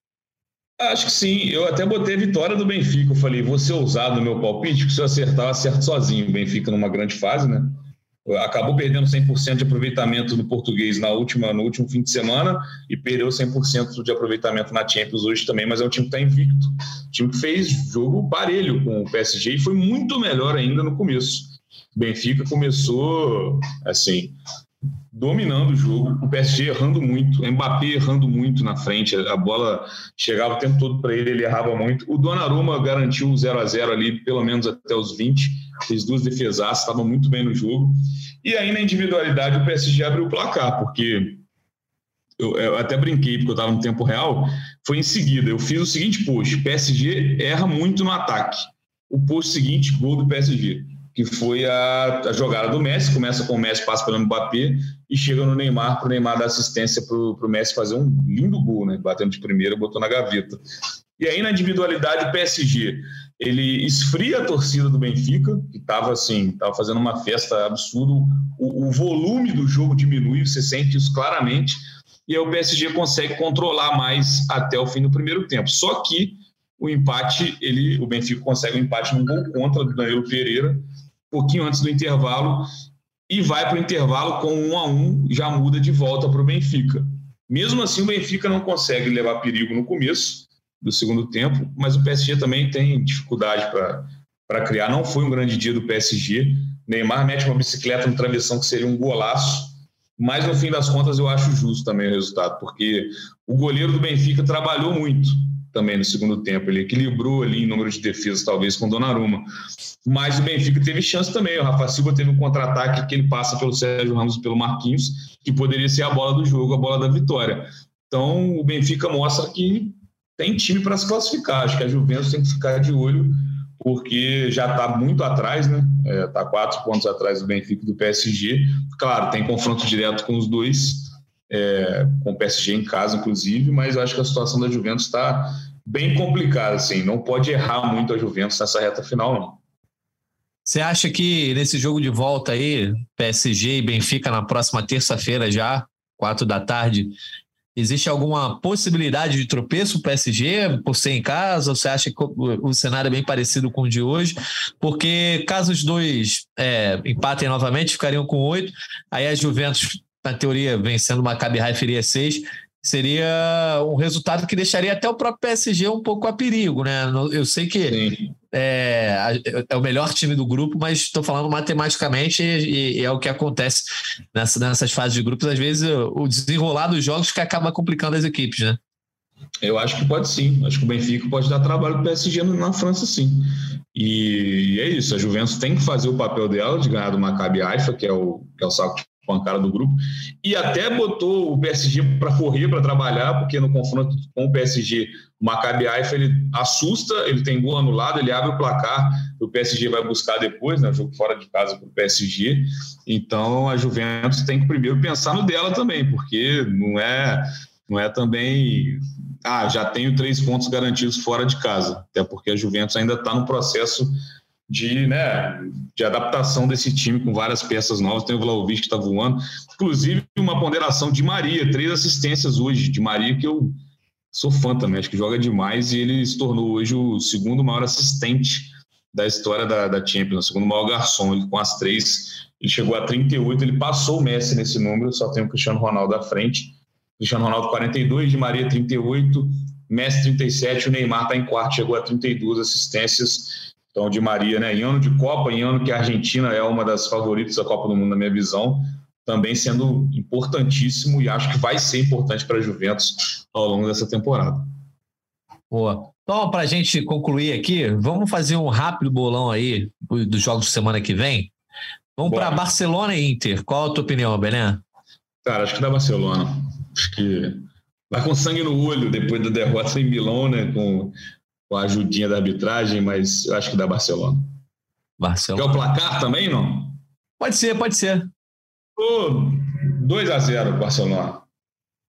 Acho que sim, eu até botei a vitória do Benfica. Eu falei, vou ser ousado no meu palpite, porque se eu acertar, eu acerto sozinho. O Benfica numa grande fase, né? Acabou perdendo 100% de aproveitamento no português na última, no último fim de semana e perdeu 100% de aproveitamento na Champions hoje também, mas é um time que está invicto. Um time que fez jogo parelho com o PSG e foi muito melhor ainda no começo. O Benfica começou assim, dominando o jogo, o PSG errando muito, o Mbappé errando muito na frente, a bola chegava o tempo todo para ele, ele errava muito. O Donnarumma garantiu o 0 a 0 ali, pelo menos até os 20, fez duas defesas, estava muito bem no jogo. E aí na individualidade o PSG abriu o placar, porque eu, eu até brinquei porque eu estava no tempo real, foi em seguida, eu fiz o seguinte post, PSG erra muito no ataque. O post seguinte, gol do PSG que foi a, a, jogada do Messi. Começa com o Messi, passa pelo Mbappé e chega no Neymar para o Neymar dar assistência para o Messi fazer um lindo gol, né? Batendo de primeira, botou na gaveta. E aí, na individualidade, o PSG ele esfria a torcida do Benfica, que estava assim, estava fazendo uma festa absurda. O, o volume do jogo diminui, você sente isso claramente. E aí o PSG consegue controlar mais até o fim do primeiro tempo. Só que o empate, ele, o Benfica consegue um empate num gol contra do Danilo Pereira, pouquinho antes do intervalo, e vai para o intervalo com um a um, já muda de volta para o Benfica. Mesmo assim, o Benfica não consegue levar perigo no começo do segundo tempo, mas o PSG também tem dificuldade para criar. Não foi um grande dia do PSG. Neymar mete uma bicicleta no travessão que seria um golaço, mas no fim das contas eu acho justo também o resultado, porque o goleiro do Benfica trabalhou muito também no segundo tempo. Ele equilibrou ali em número de defesas, talvez, com Donnarumma. Mas o Benfica teve chance também. O Rafa Silva teve um contra-ataque que ele passa pelo Sérgio Ramos e pelo Marquinhos, que poderia ser a bola do jogo, a bola da vitória. Então, o Benfica mostra que tem time para se classificar. Acho que a Juventus tem que ficar de olho, porque já está muito atrás, né? Está é, tá quatro pontos atrás do Benfica e do PSG. Claro, tem confronto direto com os dois é, com o PSG em casa, inclusive, mas acho que a situação da Juventus está bem complicada, assim, não pode errar muito a Juventus nessa reta final, não. Você acha que nesse jogo de volta aí, PSG e Benfica na próxima terça-feira já, quatro da tarde, existe alguma possibilidade de tropeço o PSG por ser em casa? Ou você acha que o cenário é bem parecido com o de hoje? Porque caso os dois é, empatem novamente, ficariam com oito, aí a Juventus na teoria, vencendo o Maccabi Haifa iria seis, seria um resultado que deixaria até o próprio PSG um pouco a perigo, né? Eu sei que é, é, o melhor time do grupo, mas estou falando matematicamente e, e, é o que acontece nessa, nessas fases de grupos. Às vezes o desenrolar dos jogos que acaba complicando as equipes, né? Eu acho que pode sim. Acho que o Benfica pode dar trabalho para o PSG na França, sim. E é isso. A Juventus tem que fazer o papel dela de ganhar do Maccabi Haifa, que é o, que é o saco com a cara do grupo, e até botou o PSG para correr, para trabalhar, porque no confronto com o PSG, o Maccabi Haifa, ele assusta, ele tem gol anulado, ele abre o placar, o PSG vai buscar depois, né, jogo fora de casa para o PSG, então a Juventus tem que primeiro pensar no dela também, porque não é, não é também ah, já tenho três pontos garantidos fora de casa, até porque a Juventus ainda está no processo de, né, de adaptação desse time com várias peças novas. Tem o Vlaovic que está voando. Inclusive, uma ponderação de Maria, três assistências hoje de Maria, que eu sou fã também, acho que joga demais e ele se tornou hoje o segundo maior assistente da história da, da Champions, o segundo maior garçom. Ele, com as três, ele chegou a 38, ele passou o Messi nesse número, só tem o Cristiano Ronaldo à frente. Cristiano Ronaldo 42, de Maria 38, Messi 37, o Neymar está em quarto, chegou a 32 assistências. Então, de Maria, né, em ano de Copa, em ano que a Argentina é uma das favoritas da Copa do Mundo, na minha visão, também sendo importantíssimo e acho que vai ser importante para a Juventus ao longo dessa temporada. Boa. Então, para a gente concluir aqui, vamos fazer um rápido bolão aí dos jogos de semana que vem. Vamos para Barcelona e Inter. Qual a tua opinião, Belém? Cara, acho que dá Barcelona. Acho que vai com sangue no olho depois da derrota em Milão, né? Com com a ajudinha da arbitragem, mas eu acho que dá Barcelona. Barcelona. Quer o placar também, não? Pode ser, pode ser. Oh, 2 a 0 Barcelona.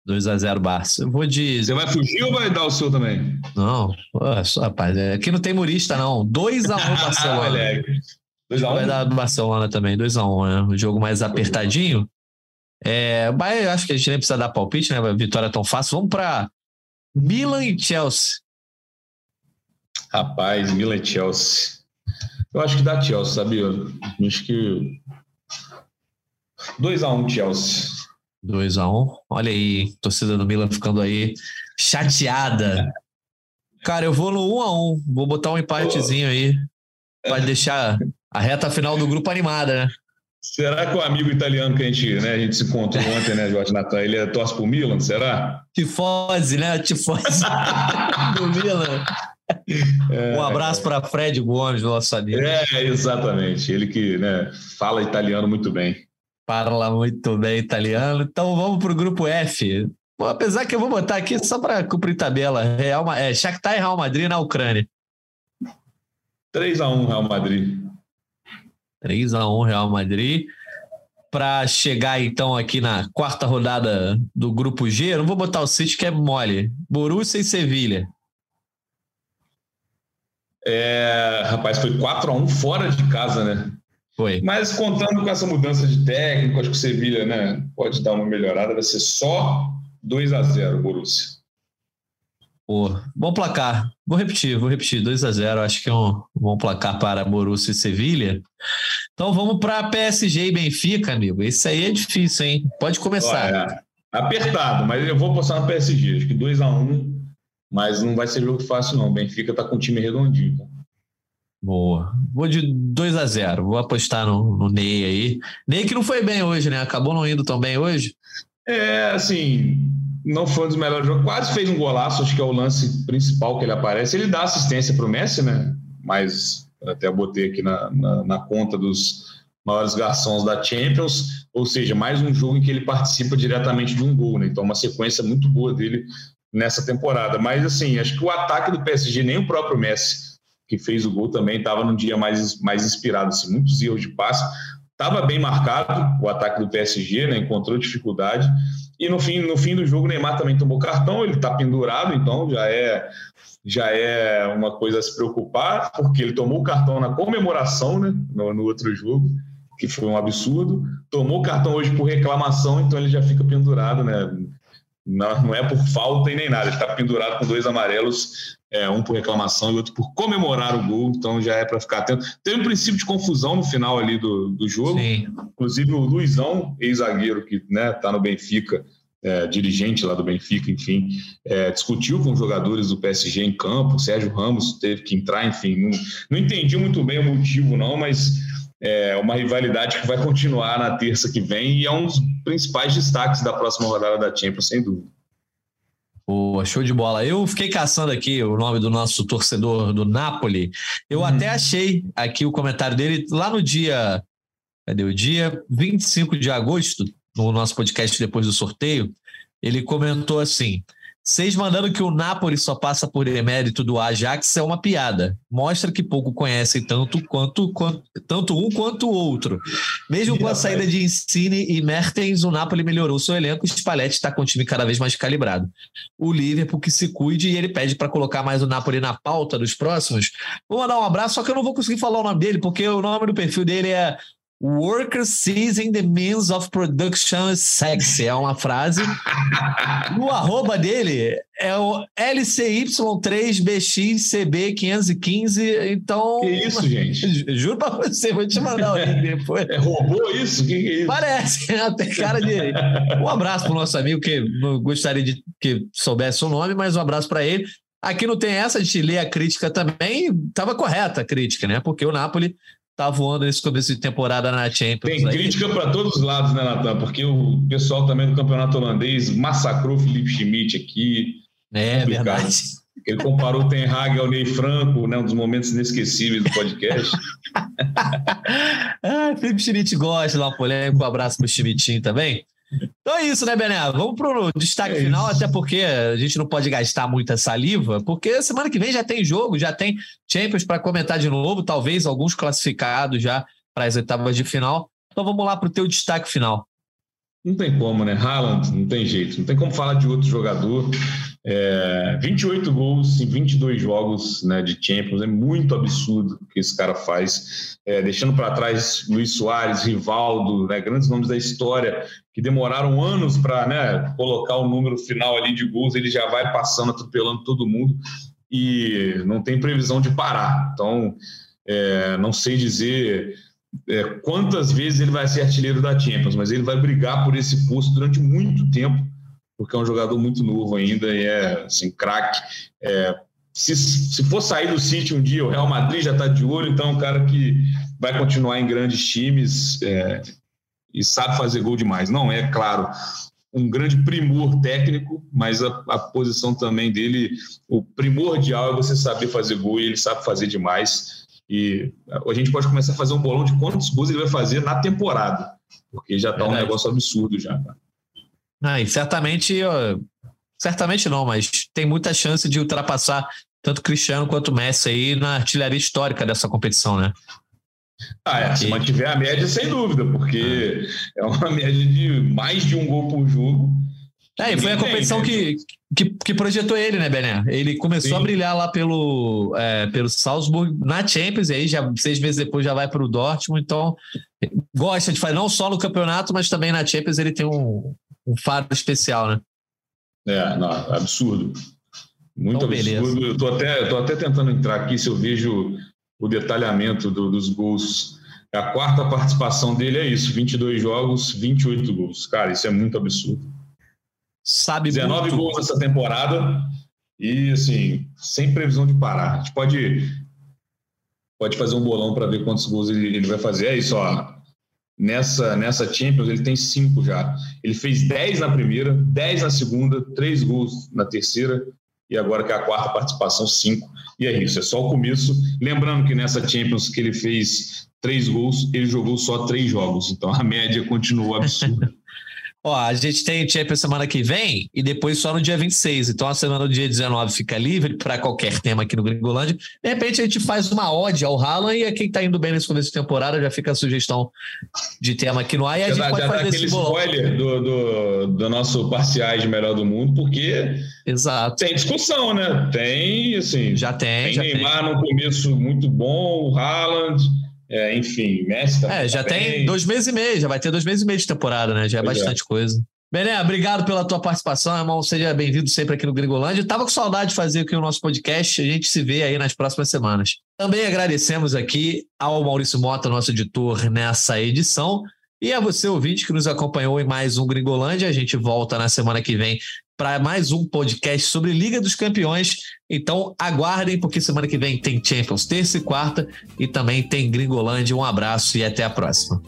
2 a 0 Barça. Eu vou de. Você vai fugir ou vai dar o seu também? Não, só, rapaz, é, aqui não tem murista, não. 2 a 1 Barcelona. 2 a 1 Vai dar do Barcelona também, 2 a 1 né? O jogo mais apertadinho. É, mas acho que a gente nem precisa dar palpite, né? Vitória é tão fácil. Vamos para Milan e Chelsea. Rapaz, Milan Chelsea. Eu acho que dá Chelsea, sabia? Acho que 2x1 um, Chelsea. 2x1. Um. Olha aí, torcida do Milan ficando aí chateada. Cara, eu vou no 1x1. Um Vou botar um empatezinho aí. Pra deixar a reta final do grupo animada, né? Será que o amigo italiano que a gente, né, a gente se encontrou ontem, né, Jorge Natan, ele é torce pro Milan, será? Tifose, né? Tifose do Milan. É, um abraço para Fred Gomes, nosso amigo. É, exatamente. Ele que né, fala italiano muito bem. Fala muito bem italiano. Então vamos para o grupo F. Bom, apesar que eu vou botar aqui só para cumprir tabela. Real, é, Shakhtar e Real Madrid na Ucrânia. 3x1 Real Madrid. 3x1 Real Madrid. Para chegar então aqui na quarta rodada do grupo G, eu não vou botar o City que é mole. Borussia e Sevilha. É, rapaz, foi 4 a 1 fora de casa, né? Foi. Mas contando com essa mudança de técnico, acho que o Sevilha né, pode dar uma melhorada, vai ser só 2 a 0 Borussia. Pô, bom placar. Vou repetir, vou repetir. 2 a 0 acho que é um bom placar para Borussia e Sevilha. Então vamos para PSG e Benfica, amigo. Isso aí é difícil, hein? Pode começar. Olha, apertado, mas eu vou postar no PSG. Acho que 2 a 1 mas não vai ser jogo fácil, não. O Benfica está com um time redondinho. Boa. Vou de 2 a 0 Vou apostar no, no Ney aí. Ney que não foi bem hoje, né? Acabou não indo tão bem hoje. É, assim, não foi um dos melhores jogos. Quase fez um golaço, acho que é o lance principal que ele aparece. Ele dá assistência para o Messi, né? Mas até botei aqui na, na, na, conta dos maiores garçons da Champions. Ou seja, mais um jogo em que ele participa diretamente de um gol, né? Então, uma sequência muito boa dele nessa temporada. Mas, assim, acho que o ataque do PSG, nem o próprio Messi, que fez o gol, também estava num dia mais, mais inspirado. Assim, muitos erros de passe. Estava bem marcado o ataque do PSG, né? encontrou dificuldade. E no fim, no fim do jogo, o Neymar também tomou cartão, ele está pendurado, então já é, já é uma coisa a se preocupar, porque ele tomou o cartão na comemoração né? no, no outro jogo que foi um absurdo. Tomou cartão hoje por reclamação, então ele já fica pendurado, né? Não, não é por falta e nem nada. Ele está pendurado com dois amarelos, é, um por reclamação e outro por comemorar o gol, então já é para ficar atento. Teve um princípio de confusão no final ali do, do jogo. Sim. Inclusive o Luizão, ex-zagueiro que está né, tá no Benfica, é, dirigente lá do Benfica, enfim, é, discutiu com os jogadores do PSG em campo. O Sérgio Ramos teve que entrar, enfim. Não, não entendi muito bem o motivo, não, mas é uma rivalidade que vai continuar na terça que vem e é um dos principais destaques da próxima rodada da Champions, sem dúvida. Boa, show de bola. Eu fiquei caçando aqui o nome do nosso torcedor do Napoli. Eu hum. até achei aqui o comentário dele lá no dia cadê o dia? 25 de agosto, no nosso podcast depois do sorteio, ele comentou assim: vocês mandando que o Napoli só passa por emérito do Ajax é uma piada. Mostra que pouco conhecem tanto quanto, quanto tanto um quanto o outro. Mesmo com a saída de Insigne e Mertens, o Napoli melhorou seu elenco e o Spalletti está com o time cada vez mais calibrado. O Liverpool que se cuide e ele pede para colocar mais o Napoli na pauta dos próximos. Vou mandar um abraço, só que eu não vou conseguir falar o nome dele, porque o nome do perfil dele é Worker seizing the means of production is sexy. É uma frase. No arroba dele é o LCY3BXCB515. Então. Que isso, gente? Juro pra você, vou te mandar o link depois. É robô isso? Que que é isso? Parece, tem cara de. Um abraço pro nosso amigo que não gostaria de que soubesse o nome, mas um abraço para ele. Aqui não tem essa, a gente lê a crítica também. Estava correta a crítica, né? Porque o Napoli tá voando nesse começo de temporada na Champions. Tem aí. crítica para todos os lados, né, Natan? Porque o pessoal também do campeonato holandês massacrou o Felipe Schmidt aqui. É, verdade. Ele comparou o Ten Hag ao Ney Franco, né, um dos momentos inesquecíveis do podcast. ah, Felipe Schmidt gosta de uma polêmica. Um abraço pro Schmidtinho também. Então é isso, né, Bené? Vamos pro destaque é final, até porque a gente não pode gastar muita saliva, porque semana que vem já tem jogo, já tem Champions para comentar de novo, talvez alguns classificados já para as etapas de final. Então vamos lá para o teu destaque final. Não tem como, né? Haaland, não tem jeito. Não tem como falar de outro jogador. É, 28 gols em 22 jogos né, de Champions. É muito absurdo o que esse cara faz. É, deixando para trás Luiz Soares, Rivaldo, né, grandes nomes da história que demoraram anos para né, colocar o número final ali de gols. Ele já vai passando, atropelando todo mundo e não tem previsão de parar. Então, é, não sei dizer é, quantas vezes ele vai ser artilheiro da Champions, mas ele vai brigar por esse posto durante muito tempo, porque é um jogador muito novo ainda e é assim, craque. É, se, se for sair do City um dia, o Real Madrid já está de olho, então é um cara que vai continuar em grandes times é, e sabe fazer gol demais. Não é, claro, um grande primor técnico, mas a, a, posição também dele, o primordial é você saber fazer gol e ele sabe fazer demais. E a gente pode começar a fazer um bolão de quantos gols ele vai fazer na temporada, porque já está um negócio absurdo já. Ah, e certamente, certamente não, mas tem muita chance de ultrapassar tanto Cristiano quanto Messi aí na artilharia histórica dessa competição, né? Ah, é, se mantiver a média, sem dúvida, porque é uma média de mais de um gol por jogo. É, e foi a competição que, que, que, projetou ele, né, Bené? Ele começou Sim. a brilhar lá pelo, é, pelo Salzburg na Champions, e aí já seis meses depois já vai para o Dortmund, então gosta de fazer não só no campeonato, mas também na Champions ele tem um, um faro especial, né? É, não, absurdo. Muito então, absurdo. Beleza. Eu tô até, tô até tentando entrar aqui se eu vejo o detalhamento do, dos gols. A quarta participação dele é isso: 22 jogos, 28 gols. Cara, isso é muito absurdo. Sabe 19 muito. gols nessa temporada e, assim, sem previsão de parar. A gente pode, pode fazer um bolão para ver quantos gols ele, ele vai fazer. É isso, ó. Nessa, nessa Champions, ele tem cinco já. Ele fez 10 na primeira, 10 na segunda, três gols na terceira e agora que é a quarta participação, cinco. E é isso, é só o começo. Lembrando que nessa Champions que ele fez três gols, ele jogou só três jogos. Então a média continua absurda. Ó, a gente tem Champions semana que vem e depois só no dia 26. Então a semana do dia 19 fica livre para qualquer tema aqui no Gringolândia. De repente a gente faz uma ode ao Haaland e a quem está indo bem nesse começo de temporada já fica a sugestão de tema aqui no ar e a já gente dá, pode fazer esse spoiler do, do, do, nosso parciais de melhor do mundo, porque Exato. tem discussão, né? Tem, assim. Já tem. Tem já Neymar tem. no começo muito bom, o Haaland é, enfim, Messi É, já tá tem dois meses e meio, já vai ter dois meses e meio de temporada, né? Já é pois é. bastante é. coisa. Bené, obrigado pela tua participação, irmão. Seja bem-vindo sempre aqui no Gringolândia. Tava com saudade de fazer aqui o nosso podcast. A gente se vê aí nas próximas semanas. Também agradecemos aqui ao Maurício Mota, nosso editor, nessa edição. E a você, ouvinte, que nos acompanhou em mais um Gringolândia. A gente volta na semana que vem para mais um podcast sobre Liga dos Campeões. Então aguardem, porque semana que vem tem Champions terça e quarta e também tem Gringolândia. Um abraço e até a próxima.